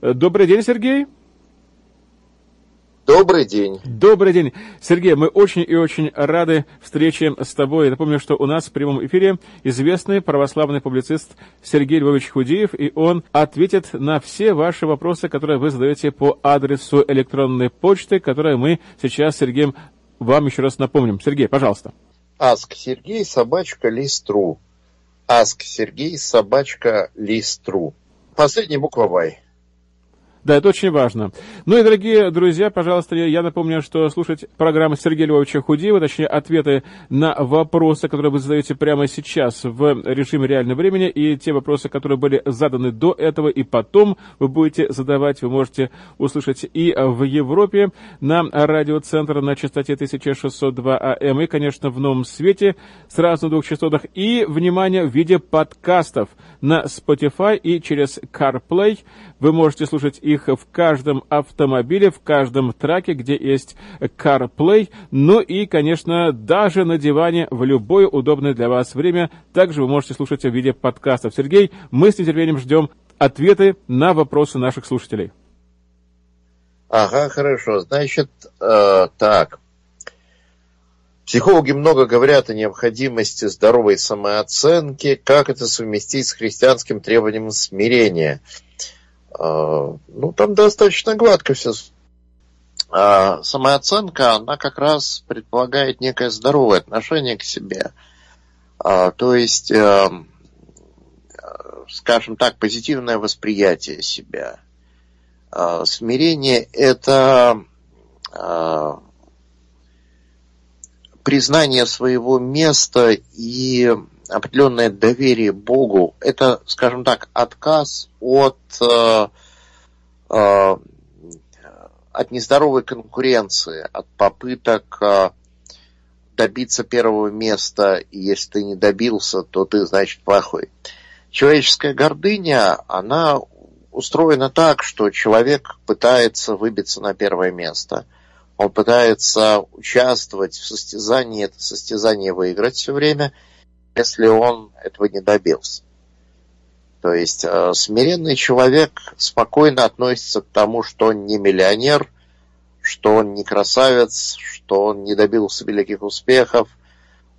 Добрый день, Сергей. Добрый день. Добрый день. Сергей, мы очень и очень рады встрече с тобой. Я напомню, что у нас в прямом эфире известный православный публицист Сергей Львович Худеев, и он ответит на все ваши вопросы, которые вы задаете по адресу электронной почты, которые мы сейчас, Сергеем, вам еще раз напомним. Сергей, пожалуйста. Аск Сергей, собачка, листру. Аск Сергей, собачка, листру. Последняя буква Вай. Да, это очень важно. Ну и, дорогие друзья, пожалуйста, я напомню, что слушать программу Сергея Львовича Худеева, точнее, ответы на вопросы, которые вы задаете прямо сейчас в режиме реального времени, и те вопросы, которые были заданы до этого и потом вы будете задавать, вы можете услышать и в Европе на радиоцентр на частоте 1602 АМ, и, конечно, в новом свете сразу на двух частотах, и, внимание, в виде подкастов на Spotify и через CarPlay. Вы можете слушать их в каждом автомобиле, в каждом траке, где есть CarPlay. Ну и, конечно, даже на диване в любое удобное для вас время. Также вы можете слушать в виде подкастов. Сергей, мы с нетерпением ждем ответы на вопросы наших слушателей. Ага, хорошо. Значит, э, так. Психологи много говорят о необходимости здоровой самооценки, как это совместить с христианским требованием смирения – ну, там достаточно гладко все. А самооценка, она как раз предполагает некое здоровое отношение к себе. А, то есть, э, скажем так, позитивное восприятие себя. А, смирение – это признание своего места и определенное доверие Богу, это, скажем так, отказ от, э, э, от нездоровой конкуренции, от попыток э, добиться первого места, и если ты не добился, то ты, значит, плохой. Человеческая гордыня, она устроена так, что человек пытается выбиться на первое место. Он пытается участвовать в состязании, это состязание выиграть все время – если он этого не добился. То есть э, смиренный человек спокойно относится к тому, что он не миллионер, что он не красавец, что он не добился великих успехов.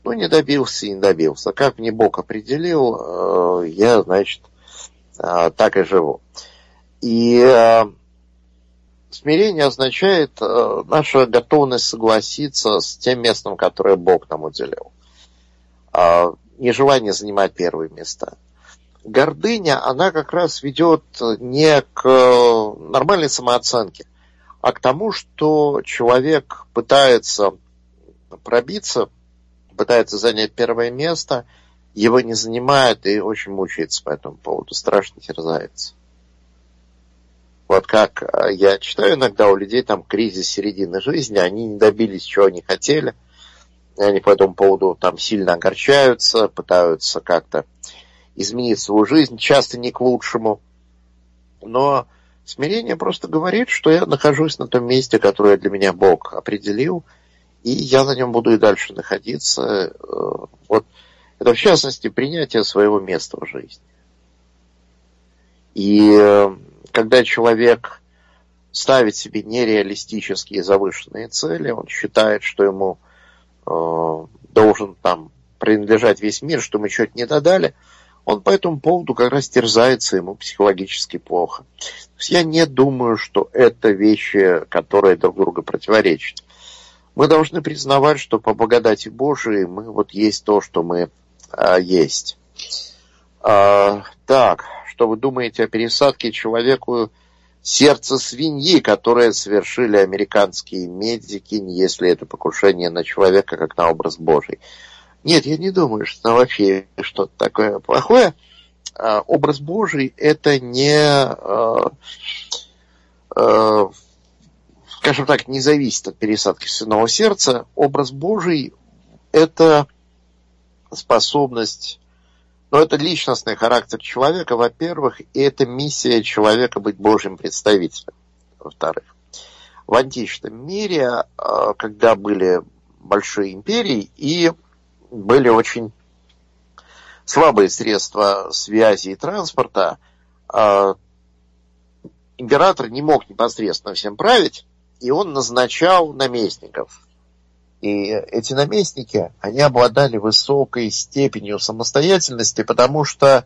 Ну, не добился и не добился. Как мне Бог определил, э, я, значит, э, так и живу. И смирение означает наша готовность согласиться с тем местом, которое Бог нам уделил. А, нежелание занимать первые места. Гордыня, она как раз ведет не к нормальной самооценке, а к тому, что человек пытается пробиться, пытается занять первое место, его не занимает и очень мучается по этому поводу, страшно терзается. Вот как я читаю иногда у людей там кризис середины жизни, они не добились, чего они хотели – они по этому поводу там сильно огорчаются, пытаются как-то изменить свою жизнь, часто не к лучшему. Но смирение просто говорит, что я нахожусь на том месте, которое для меня Бог определил, и я на нем буду и дальше находиться. Э, вот это в частности принятие своего места в жизни. И э, когда человек ставит себе нереалистические завышенные цели, он считает, что ему должен там принадлежать весь мир, что мы что-то не додали, он по этому поводу как раз терзается, ему психологически плохо. Я не думаю, что это вещи, которые друг друга противоречат. Мы должны признавать, что по благодати Божией мы вот есть то, что мы а, есть. А, так, что вы думаете о пересадке человеку сердце свиньи, которое совершили американские медики, если это покушение на человека, как на образ Божий. Нет, я не думаю, что это вообще что-то такое плохое. А, образ Божий это не, а, а, скажем так, не зависит от пересадки свиного сердца. Образ Божий это способность но это личностный характер человека, во-первых, и это миссия человека быть Божьим представителем, во-вторых. В античном мире, а, когда были большие империи и были очень слабые средства связи и транспорта, а, император не мог непосредственно всем править, и он назначал наместников. И эти наместники, они обладали высокой степенью самостоятельности, потому что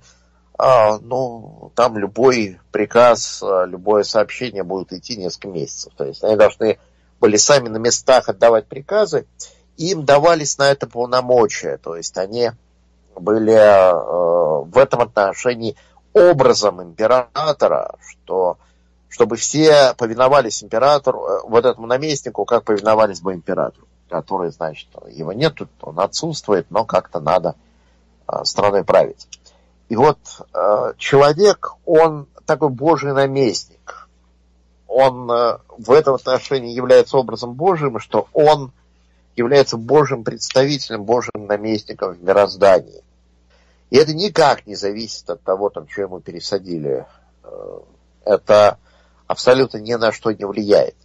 а, ну, там любой приказ, а, любое сообщение будет идти несколько месяцев. То есть они должны были сами на местах отдавать приказы, им давались на это полномочия. То есть они были э, в этом отношении образом императора, что чтобы все повиновались императору, э, вот этому наместнику, как повиновались бы императору, который, значит, его нет, он отсутствует, но как-то надо э, страной править. И вот э, человек, он такой божий наместник. Он э, в этом отношении является образом Божьим, что он является Божьим представителем, Божьим наместником в мироздании. И это никак не зависит от того, там, что ему пересадили. Э, это абсолютно ни на что не влияет.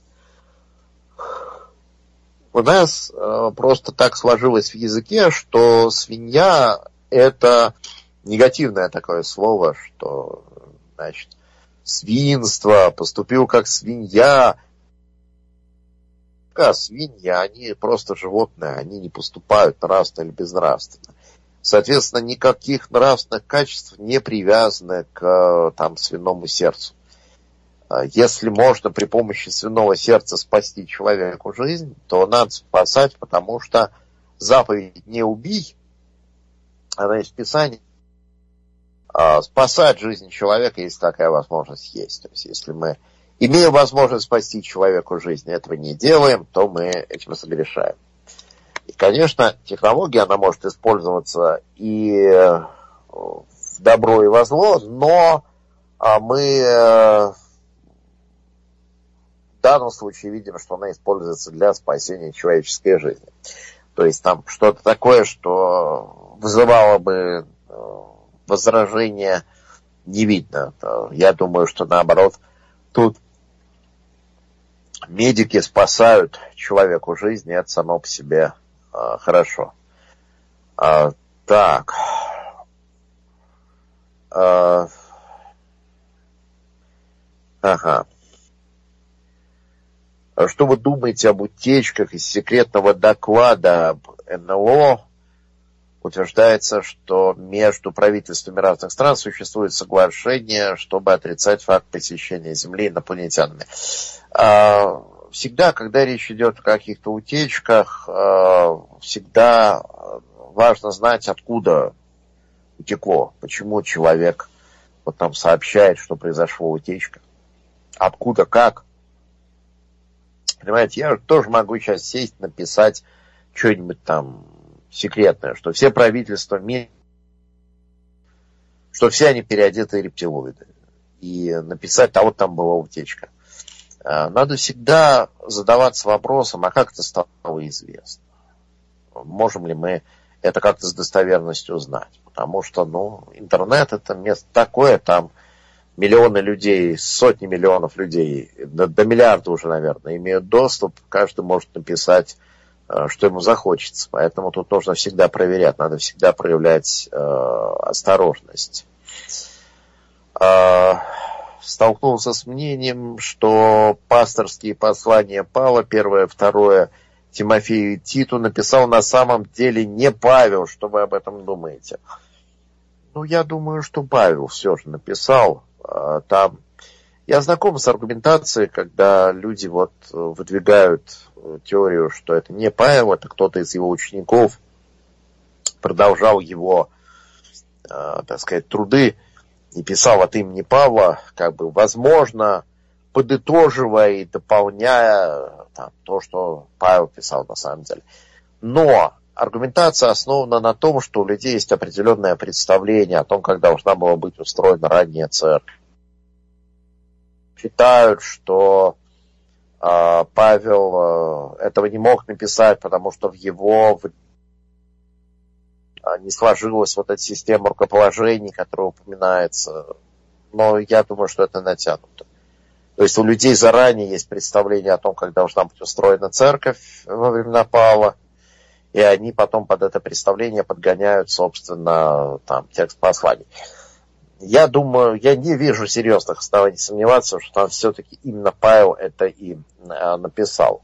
У нас э, просто так сложилось в языке, что свинья это негативное такое слово, что, значит, свинство, поступил как свинья. А свиньи, они просто животные, они не поступают нравственно или безнравственно. Соответственно, никаких нравственных качеств не привязаны к там, свиному сердцу. А если можно при помощи свиного сердца спасти человеку жизнь, то надо спасать, потому что заповедь «не убий», она из Писания, а, спасать жизнь человека, если такая возможность есть. То есть, если мы имеем возможность спасти человеку жизнь, этого не делаем, то мы этим согрешаем. И, конечно, технология, она может использоваться и э, в добро, и во зло, но а, мы э, в данном случае видим, что она используется для спасения человеческой жизни. То есть там что-то такое, что вызывало бы э, возражения не видно. Я думаю, что наоборот, тут медики спасают человеку жизнь, и это само по себе а, хорошо. А, так. А, ага. Что вы думаете об утечках из секретного доклада НЛО утверждается, что между правительствами разных стран существует соглашение, чтобы отрицать факт посещения Земли инопланетянами. А, всегда, когда речь идет о каких-то утечках, а, всегда важно знать, откуда утекло, почему человек вот там сообщает, что произошла утечка, откуда, как. Понимаете, я тоже могу сейчас сесть, написать что-нибудь там секретное, что все правительства мира, что все они переодетые рептилоиды. И написать, а вот там была утечка. А, надо всегда задаваться вопросом, а как это стало известно? Можем ли мы это как-то с достоверностью узнать? Потому что, ну, интернет это место такое, там миллионы людей, сотни миллионов людей, до, до миллиарда уже, наверное, имеют доступ. Каждый может написать Э, что ему захочется. Поэтому тут нужно всегда проверять, надо всегда проявлять э, осторожность. Э, столкнулся с мнением, что пасторские послания Павла, первое, второе, Тимофею и Титу написал на самом деле не Павел. Что вы об этом думаете? Ну, я думаю, что Павел все же написал. Э, там я знаком с аргументацией, когда люди вот выдвигают теорию, что это не Павел, это кто-то из его учеников продолжал его, э, так сказать, труды и писал от имени Павла, как бы, возможно, подытоживая и дополняя там, то, что Павел писал на самом деле. Но аргументация основана на том, что у людей есть определенное представление о том, как должна была быть устроена ранняя церковь. Считают, что а, Павел э, этого не мог написать, потому что в его а, не сложилась вот эта система рукоположений, которая упоминается. Но я думаю, что это натянуто. То есть у людей заранее есть представление о том, как должна быть устроена церковь во времена Павла, и они потом под это представление подгоняют, собственно, там, текст посланий. я думаю, я не вижу серьезных оснований сомневаться, что там все-таки именно Павел это и э, написал.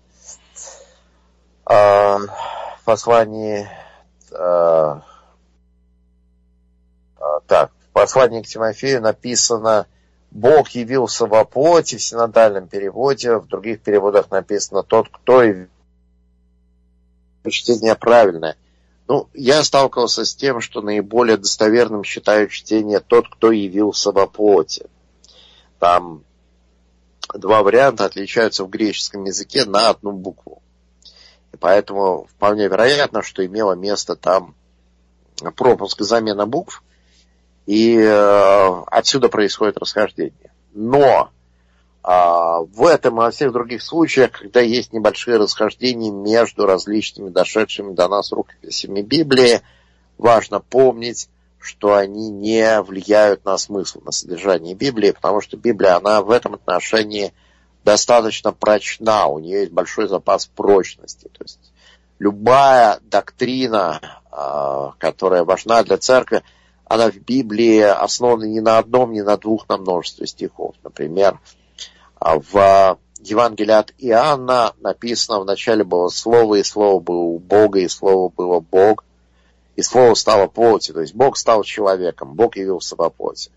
Э, в послании э, так, в послании к Тимофею написано Бог явился во плоти в синодальном переводе, в других переводах написано тот, кто и чтение правильное. Ну, я сталкивался с тем, что наиболее достоверным считаю чтение тот, кто явился во плоти. Там два варианта отличаются в греческом языке на одну букву. И поэтому вполне вероятно, что имело место там пропуск и замена букв, и э, отсюда происходит расхождение. Но в этом и во всех других случаях, когда есть небольшие расхождения между различными дошедшими до нас рукописями Библии, важно помнить, что они не влияют на смысл, на содержание Библии, потому что Библия, она в этом отношении достаточно прочна, у нее есть большой запас прочности. То есть любая доктрина, а, которая важна для церкви, она в Библии основана не на одном, не на двух, на множестве стихов. Например, а в Евангелии от Иоанна написано, вначале было Слово, и Слово было у Бога, и Слово было Бог, и Слово стало плотью, то есть Бог стал человеком, Бог явился во плоти.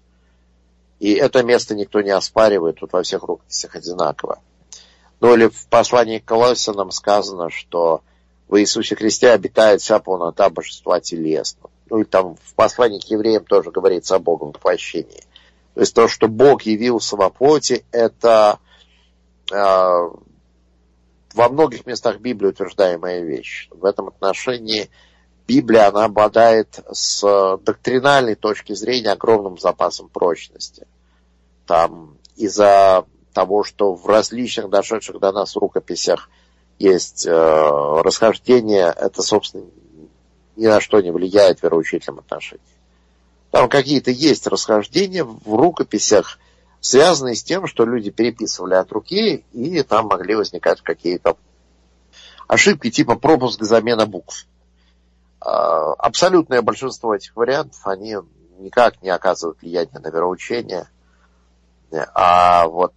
И это место никто не оспаривает, тут во всех рукописях одинаково. Ну или в послании к Колоссянам сказано, что в Иисусе Христе обитает вся полнота божества телесного. Ну и там в послании к евреям тоже говорится о Богом воплощении. То есть то, что Бог явился во плоти, это э, во многих местах Библии утверждаемая вещь. В этом отношении Библия, она обладает с доктринальной точки зрения огромным запасом прочности. Там из-за того, что в различных дошедших до нас рукописях есть э, расхождения, это, собственно, ни на что не влияет в вероучительном отношении. Там какие-то есть расхождения в рукописях, связанные с тем, что люди переписывали от руки, и там могли возникать какие-то ошибки типа пропуск замена букв. А, абсолютное большинство этих вариантов, они никак не оказывают влияния на вероучение. А вот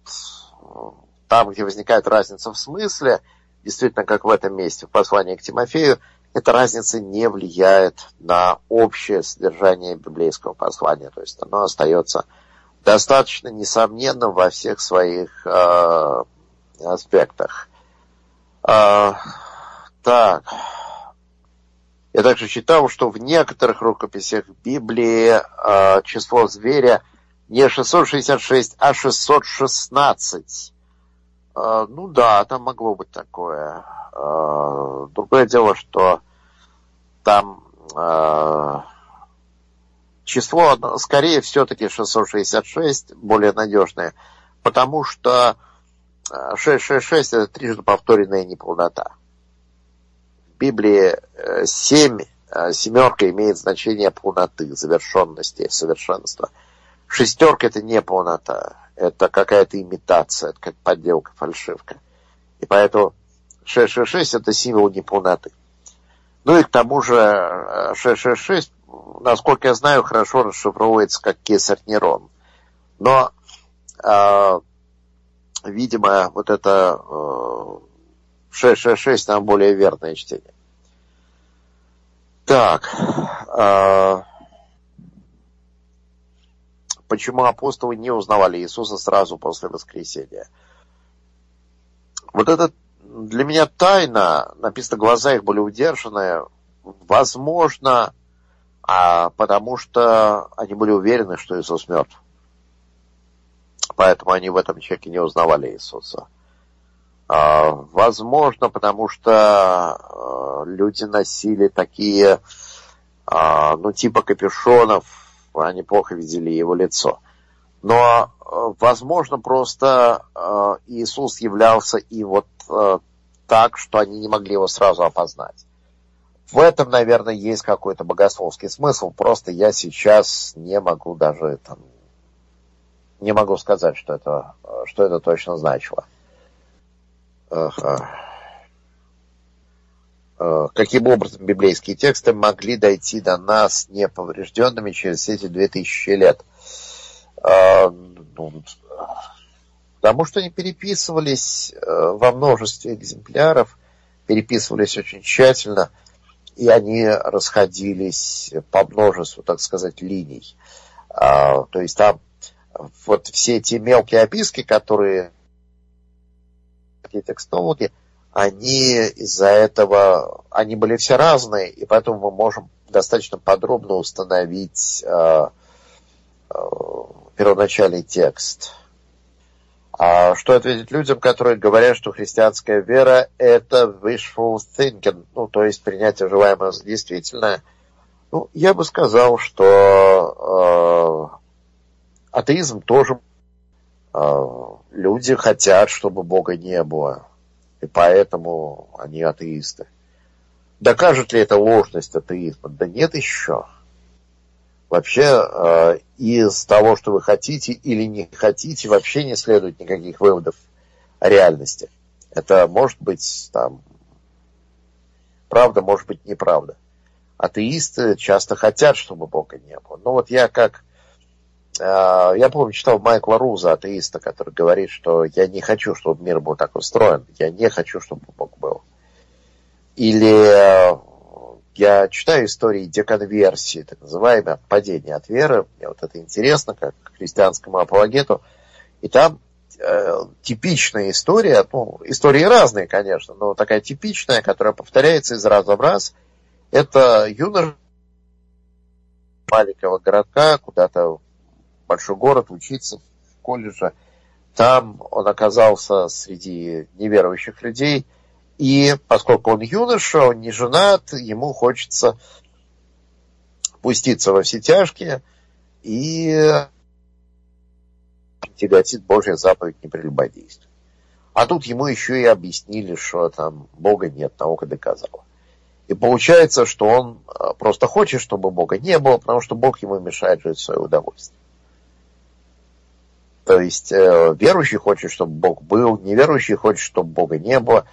там, где возникает разница в смысле, действительно, как в этом месте, в послании к Тимофею, эта разница не влияет на общее содержание библейского послания. То есть оно остается достаточно несомненным во всех своих э, аспектах. Э, так. Я также читал, что в некоторых рукописях Библии э, число зверя не 666, а 616. Э, ну да, там могло быть такое. Э, другое дело, что там э, число, скорее, все-таки 666, более надежное, потому что 666 это трижды повторенная неполнота. В Библии 7, семерка имеет значение полноты, завершенности, совершенства. Шестерка это не полнота, это какая-то имитация, это как подделка, фальшивка. И поэтому 666 это символ неполноты. Ну и к тому же 666, э, насколько я знаю, хорошо расшифровывается как кесарь Нерон. Но, э, видимо, вот это э, 666 там более верное чтение. Так. Э, почему апостолы не узнавали Иисуса сразу после воскресения? Вот этот для меня тайна, написано, глаза их были удержаны, возможно, а, потому что они были уверены, что Иисус мертв. Поэтому они в этом человеке не узнавали Иисуса. А, возможно, потому что а, люди носили такие, а, ну, типа капюшонов, они плохо видели его лицо. Но, э, возможно, просто э, Иисус являлся и вот э, так, что они не могли его сразу опознать. В этом, наверное, есть какой-то богословский смысл. Просто я сейчас не могу даже там, не могу сказать, что это, что это точно значило. Ага. Каким образом библейские тексты могли дойти до нас неповрежденными через эти две тысячи лет? А, ну, потому что они переписывались э, во множестве экземпляров, переписывались очень тщательно, и они расходились по множеству, так сказать, линий. А, то есть там вот все эти мелкие описки, которые текстологи, они из-за этого, они были все разные, и поэтому мы можем достаточно подробно установить первоначальный текст. А что ответить людям, которые говорят, что христианская вера – это wishful thinking, ну, то есть принятие желаемого за действительное? Ну, я бы сказал, что э, атеизм тоже э, люди хотят, чтобы Бога не было, и поэтому они атеисты. Докажет ли это ложность атеизма? Да нет еще. Вообще э, из того, что вы хотите или не хотите, вообще не следует никаких выводов о реальности. Это может быть там правда, может быть неправда. Атеисты часто хотят, чтобы Бога не было. Но вот я как а, я помню, читал Майкла Руза, атеиста, который говорит, что я не хочу, чтобы мир был так устроен, я не хочу, чтобы Бог был. Или э, я читаю истории деконверсии, так называемое отпадение от веры. Мне вот это интересно, как христианскому апологету. И там э, типичная история, ну, истории разные, конечно, но такая типичная, которая повторяется из раза в раз, это юноша маленького городка, куда-то большой город, учиться в колледже. Там он оказался среди неверующих людей. И поскольку он юноша, он не женат, ему хочется пуститься во все тяжкие и тяготит Божья заповедь непрелюбодействия. А тут ему еще и объяснили, что там Бога нет, наука доказала. И получается, что он а, просто хочет, чтобы Бога не было, потому что Бог ему мешает жить в свое удовольствие. То есть э, верующий хочет, чтобы Бог был, неверующий хочет, чтобы Бога не было.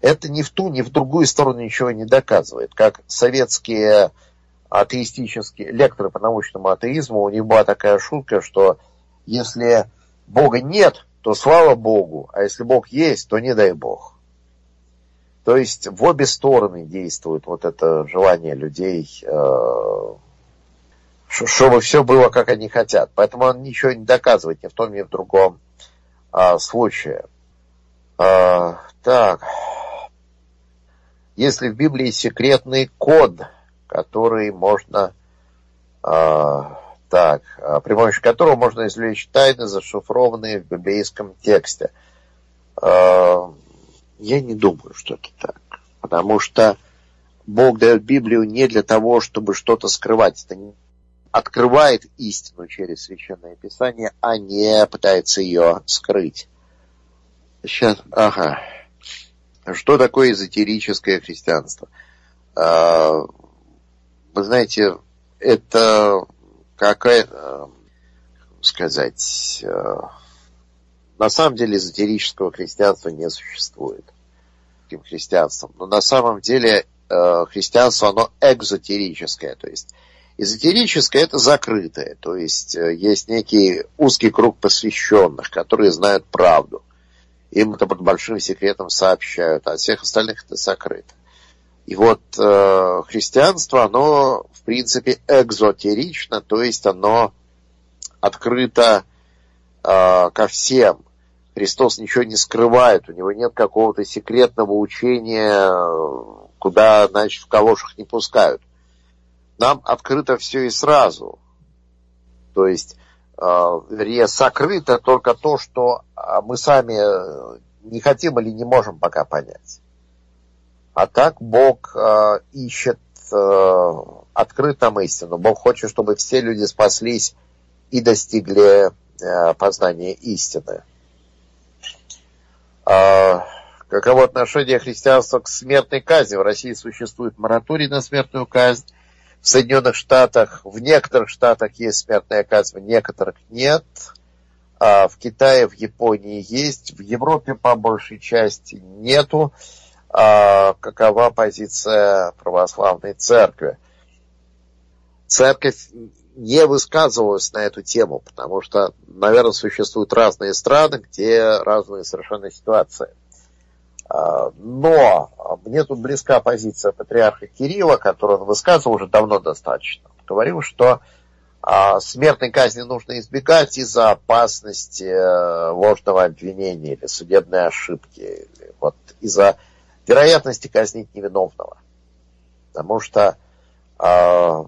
Это ни в ту, ни в другую сторону ничего не доказывает. Как советские атеистические лекторы по научному атеизму, у них была такая шутка, что если Бога нет, то слава Богу, а если Бог есть, то не дай Бог. То есть в обе стороны действует вот это желание людей э, чтобы все было, как они хотят. Поэтому он ничего не доказывает ни в том, ни в другом а, случае. А, так. Если в Библии секретный код, который можно, а, так, а, при помощи которого можно извлечь тайны, зашифрованные в библейском тексте. А, я не думаю, что это так. Потому что Бог дает Библию не для того, чтобы что-то скрывать. Это открывает истину через Священное Писание, а не пытается ее скрыть. Сейчас, ага. Что такое эзотерическое христианство? А, вы знаете, это какая, сказать, а, на самом деле эзотерического христианства не существует. Таким христианством. Но на самом деле а, христианство, оно экзотерическое, то есть Эзотерическое – это закрытое, то есть э, есть некий узкий круг посвященных, которые знают правду. Им это под большим секретом сообщают, а всех остальных это закрыто. И вот э, христианство, оно в принципе экзотерично, то есть оно открыто э, ко всем. Христос ничего не скрывает, у него нет какого-то секретного учения, куда, значит, в калошах не пускают нам открыто все и сразу. То есть, вернее, сокрыто только то, что а, мы сами э, не хотим или не можем пока понять. А так Бог э, ищет э, истину. Бог хочет, чтобы все люди спаслись и достигли э, познания истины. Э, каково отношение христианства к смертной казни? В России существует мораторий на смертную казнь в Соединенных Штатах, в некоторых штатах есть смертная казнь, в некоторых нет. А в Китае, в Японии есть, в Европе по большей части нету. А какова позиция православной церкви? Церковь не высказывалась на эту тему, потому что, наверное, существуют разные страны, где разные совершенно ситуации. А, но мне тут близка позиция патриарха Кирилла, которую он высказывал уже давно достаточно. Говорил, что а, смертной казни нужно избегать из-за опасности э, ложного обвинения или судебной ошибки, или вот из-за вероятности казнить невиновного. Потому что э,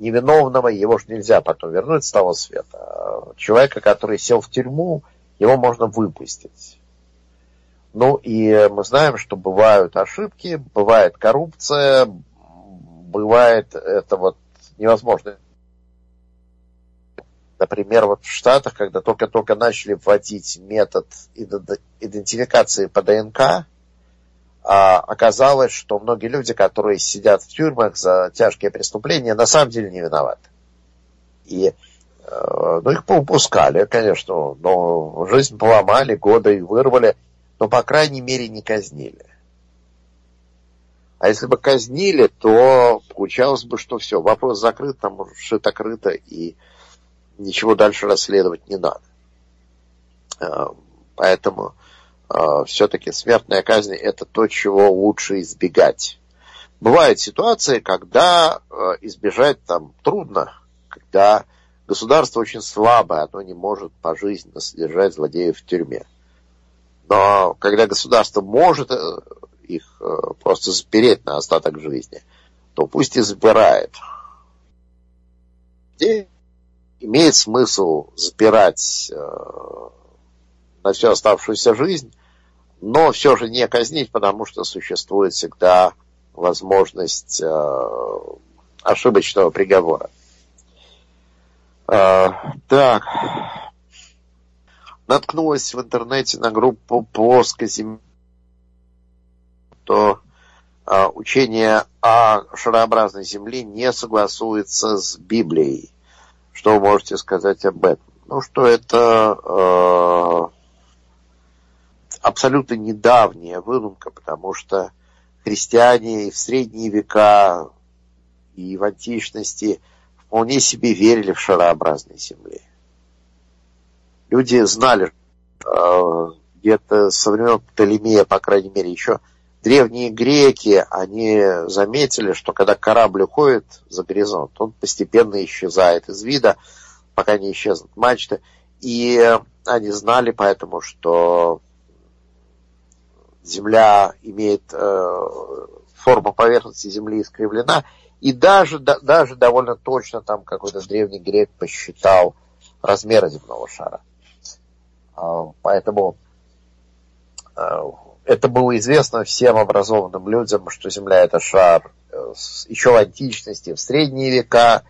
невиновного его же нельзя потом вернуть с того света. Человека, который сел в тюрьму, его можно выпустить. Ну и мы знаем, что бывают ошибки, бывает коррупция, бывает это вот невозможно. Например, вот в Штатах, когда только-только начали вводить метод идентификации по ДНК, а оказалось, что многие люди, которые сидят в тюрьмах за тяжкие преступления, на самом деле не виноваты. И э, ну, их поупускали, конечно, но жизнь поломали, годы их вырвали, но, по крайней мере, не казнили. А если бы казнили, то получалось бы, что все, вопрос закрыт, там шито-крыто, и ничего дальше расследовать не надо. Э, поэтому э, все-таки смертная казнь это то, чего лучше избегать. Бывают ситуации, когда э, избежать там трудно, когда государство очень слабое, оно не может пожизненно содержать злодеев в тюрьме. Но когда государство может их просто запереть на остаток жизни, то пусть и забирает. И имеет смысл запирать на всю оставшуюся жизнь, но все же не казнить, потому что существует всегда возможность э, ошибочного приговора. Э, так. Наткнулась в интернете на группу плоскоземельных, то э, учение о шарообразной Земле не согласуется с Библией. Что вы можете сказать об этом? Ну, что это э, абсолютно недавняя выдумка, потому что христиане и в средние века, и в античности вполне себе верили в шарообразной земле. Люди знали, э, где-то со времен Птолемея, по крайней мере, еще древние греки, они заметили, что когда корабль уходит за горизонт, он постепенно исчезает из вида, пока не исчезнут мачты. И они знали поэтому, что Земля имеет э, форма поверхности Земли искривлена, и даже, да, даже довольно точно там какой-то древний грек посчитал размеры земного шара. Э, поэтому э, это было известно всем образованным людям, что Земля это шар э, еще в античности, в средние века,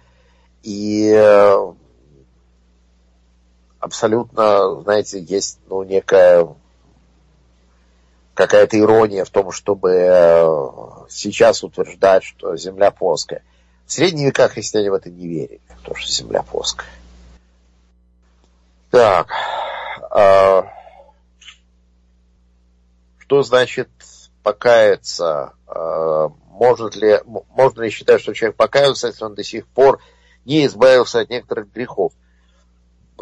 и э, абсолютно, знаете, есть ну, некая какая-то ирония в том, чтобы э, сейчас утверждать, что Земля плоская. В средние века христиане в это не верили, в то, что Земля плоская. Так. Э, что значит покаяться? Э, может ли, можно ли считать, что человек покаялся, если он до сих пор не избавился от некоторых грехов?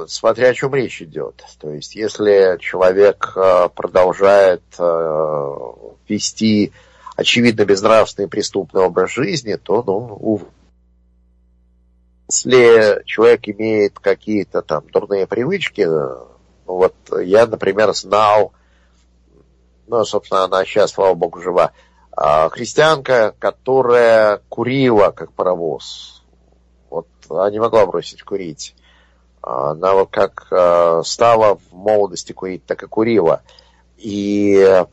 смотря о чем речь идет. То есть, если человек э, продолжает вести очевидно безнравственный преступный образ жизни, то, ну, увы. Если человек имеет какие-то там дурные привычки, вот я, например, знал, ну, собственно, она сейчас, слава богу, жива, а, христианка, которая курила, как паровоз. Вот она не могла бросить курить. Она вот как э, стала в молодости курить, так и курила. И э,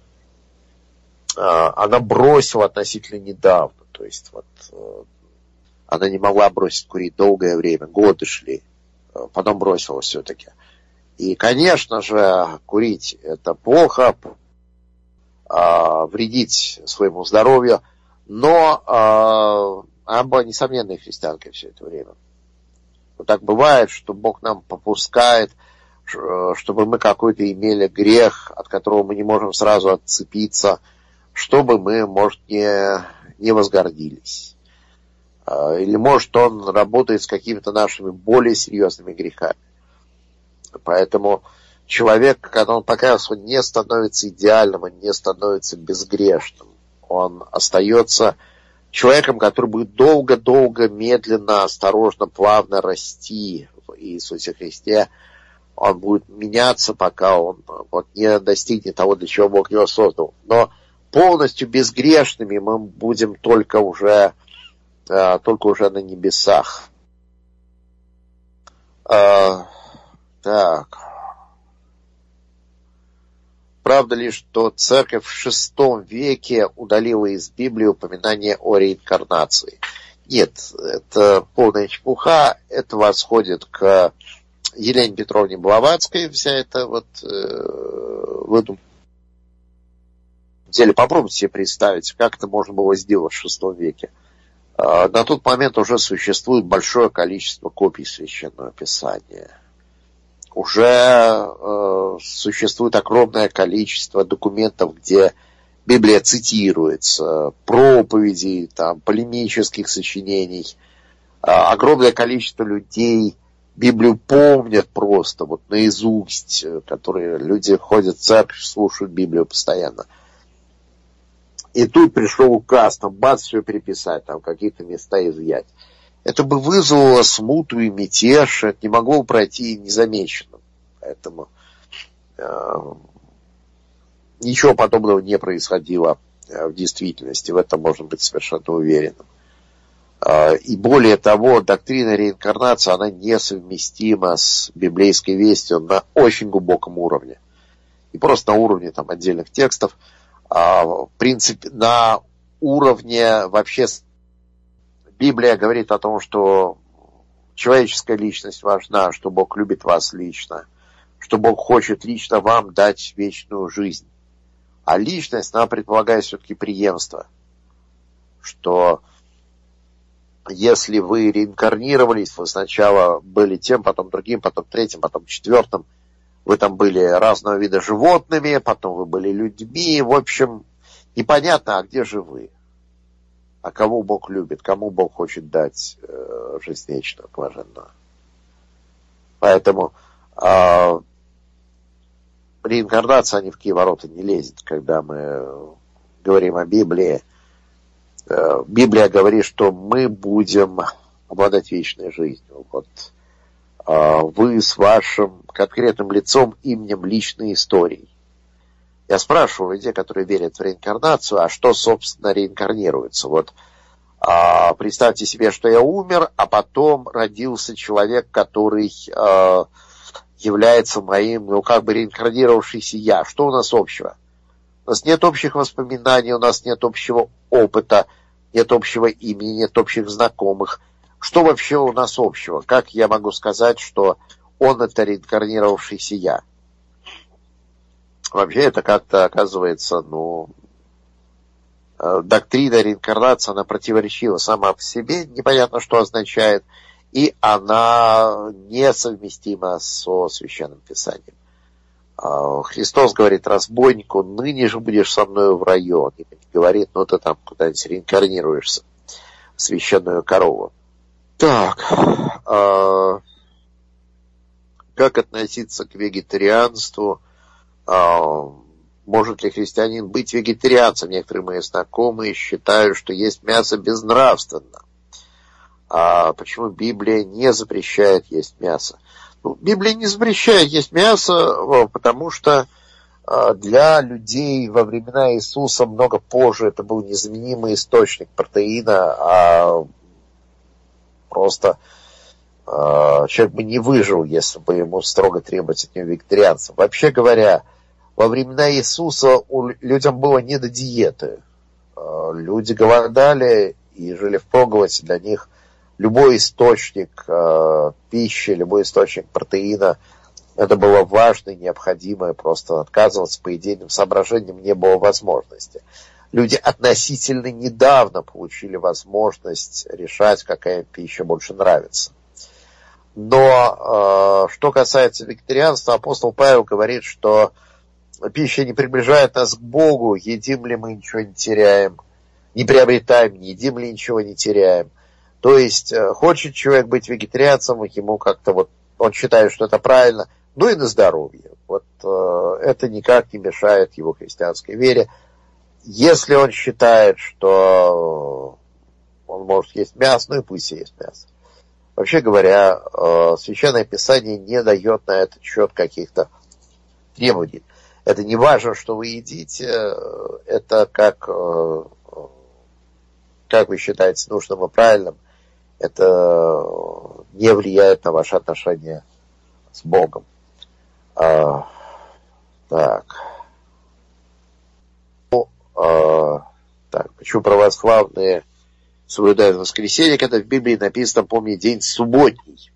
она бросила относительно недавно. То есть вот э, она не могла бросить курить долгое время, годы шли. Потом бросила все-таки. И, конечно же, курить это плохо, вредить своему здоровью, но она была несомненной христианкой все это время. Вот так бывает, что Бог нам попускает, чтобы мы какой-то имели грех, от которого мы не можем сразу отцепиться, чтобы мы, может, не, не возгордились. А, или может он работает с какими-то нашими более серьезными грехами. Поэтому человек, когда он покаялся, не становится идеальным, он не становится безгрешным. Он остается человеком, который будет долго-долго, медленно, осторожно, плавно расти в Иисусе Христе. Он будет меняться, пока он вот, не достигнет того, для чего Бог его создал. Но полностью безгрешными мы будем только уже, э, только уже на небесах. Так. Правда ли, что церковь в VI веке удалила из Библии упоминание о реинкарнации? Нет, это полная чепуха, это восходит к Елене Петровне Блаватской, вся эта вот э, выдумка. Деле, попробуйте себе представить, как это можно было сделать в VI веке. Э, на тот момент уже существует большое количество копий Священного Писания – уже э, существует огромное количество документов, где Библия цитируется, проповедей, там, полемических сочинений. Э, огромное количество людей Библию помнят просто, вот наизусть, которые люди ходят в церковь, слушают Библию постоянно. И тут пришел указ, там, бац, все переписать, там, какие-то места изъять это бы вызвало смуту и мятеж, это не могло пройти незамеченным. Поэтому э, ничего подобного не происходило э, в действительности, в этом можно быть совершенно уверенным. Э, и более того, доктрина реинкарнации, она несовместима с библейской вестью на очень глубоком уровне. И просто на уровне там, отдельных текстов, а, в принципе, на уровне вообще Библия говорит о том, что человеческая личность важна, что Бог любит вас лично, что Бог хочет лично вам дать вечную жизнь. А личность, она предполагает все-таки преемство, что если вы реинкарнировались, вы сначала были тем, потом другим, потом третьим, потом четвертым, вы там были разного вида животными, потом вы были людьми, в общем, непонятно, а где же вы? А кого Бог любит, кому Бог хочет дать э, жизнь вечную, блаженную. Поэтому э, реинкарнация ни в какие ворота не лезет, когда мы говорим о Библии. Э, Библия говорит, что мы будем обладать вечной жизнью. Вот э, вы с вашим конкретным лицом, именем, личной историей. Я спрашиваю людей, которые верят в реинкарнацию, а что, собственно, реинкарнируется? Вот а, представьте себе, что я умер, а потом родился человек, который а, является моим, ну, как бы реинкарнировавшийся я. Что у нас общего? У нас нет общих воспоминаний, у нас нет общего опыта, нет общего имени, нет общих знакомых. Что вообще у нас общего? Как я могу сказать, что он это реинкарнировавшийся я? Вообще это как-то оказывается, ну, э, доктрина реинкарнации, она противоречива сама по себе, непонятно, что означает, и она несовместима со Священным Писанием. А, Христос говорит разбойнику, ныне же будешь со мной в раю. Он не говорит, ну ты там куда-нибудь реинкарнируешься священную корову. Так, э, как относиться к вегетарианству – а, может ли христианин быть вегетарианцем? Некоторые мои знакомые считают, что есть мясо безнравственно. А почему Библия не запрещает есть мясо? Ну, Библия не запрещает есть мясо, потому что а, для людей во времена Иисуса много позже это был незаменимый источник протеина, а просто человек бы не выжил, если бы ему строго требовать от него вегетарианца. Вообще говоря, во времена Иисуса людям было не до диеты. Э, люди голодали и жили в проголоде. Для них любой источник э, пищи, любой источник протеина, это было важно и необходимо, просто отказываться по идейным соображениям не было возможности. Люди относительно недавно получили возможность решать, какая пища больше нравится. Но э, что касается вегетарианства, апостол Павел говорит, что пища не приближает нас к Богу, едим ли мы ничего не теряем, не приобретаем, не едим ли ничего не теряем. То есть, э, хочет человек быть вегетарианцем, ему как-то вот, он считает, что это правильно, ну и на здоровье. Вот э, это никак не мешает его христианской вере. Если он считает, что он может есть мясо, ну и пусть есть мясо. Вообще говоря, э, Священное Писание не дает на этот счет каких-то требований. Это не важно, что вы едите, э, это как, э, как вы считаете нужным и правильным это не влияет на ваши отношения с Богом. А, так. Ну, а, так, почему православные соблюдают воскресенье, когда в Библии написано, помни, день субботний.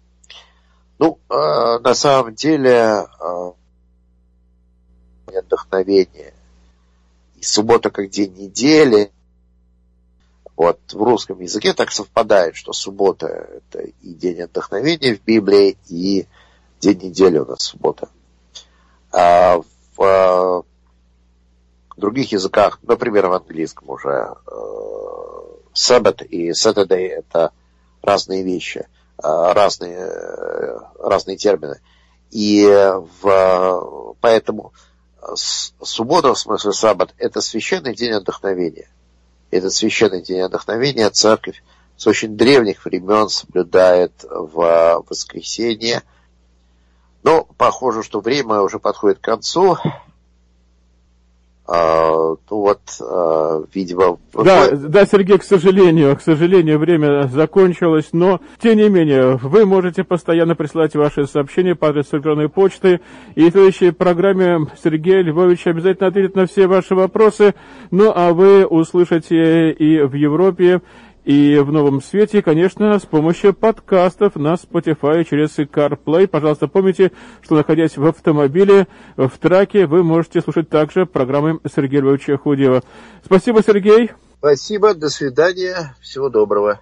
Ну, а, на самом деле, а, вдохновение. И суббота как день недели, вот в русском языке так совпадает, что суббота – это и день отдохновения в Библии, и день недели у нас суббота. А в э, других языках, например, в английском уже, Sabbath э, и Saturday – это разные вещи, э, разные, разные термины. И в, поэтому суббота, в смысле саббат, это священный день отдохновения этот священный день отдохновения церковь с очень древних времен соблюдает в воскресенье. Но похоже, что время уже подходит к концу. А, ну вот, а, видимо... Да, да, Сергей, к сожалению, к сожалению, время закончилось, но, тем не менее, вы можете постоянно присылать ваши сообщения по адресу электронной почты, и в следующей программе Сергей Львович обязательно ответит на все ваши вопросы, ну а вы услышите и в Европе, и в новом свете, конечно, с помощью подкастов на Spotify через CarPlay. Пожалуйста, помните, что находясь в автомобиле, в траке, вы можете слушать также программы Сергея Львовича Худева. Спасибо, Сергей. Спасибо, до свидания, всего доброго.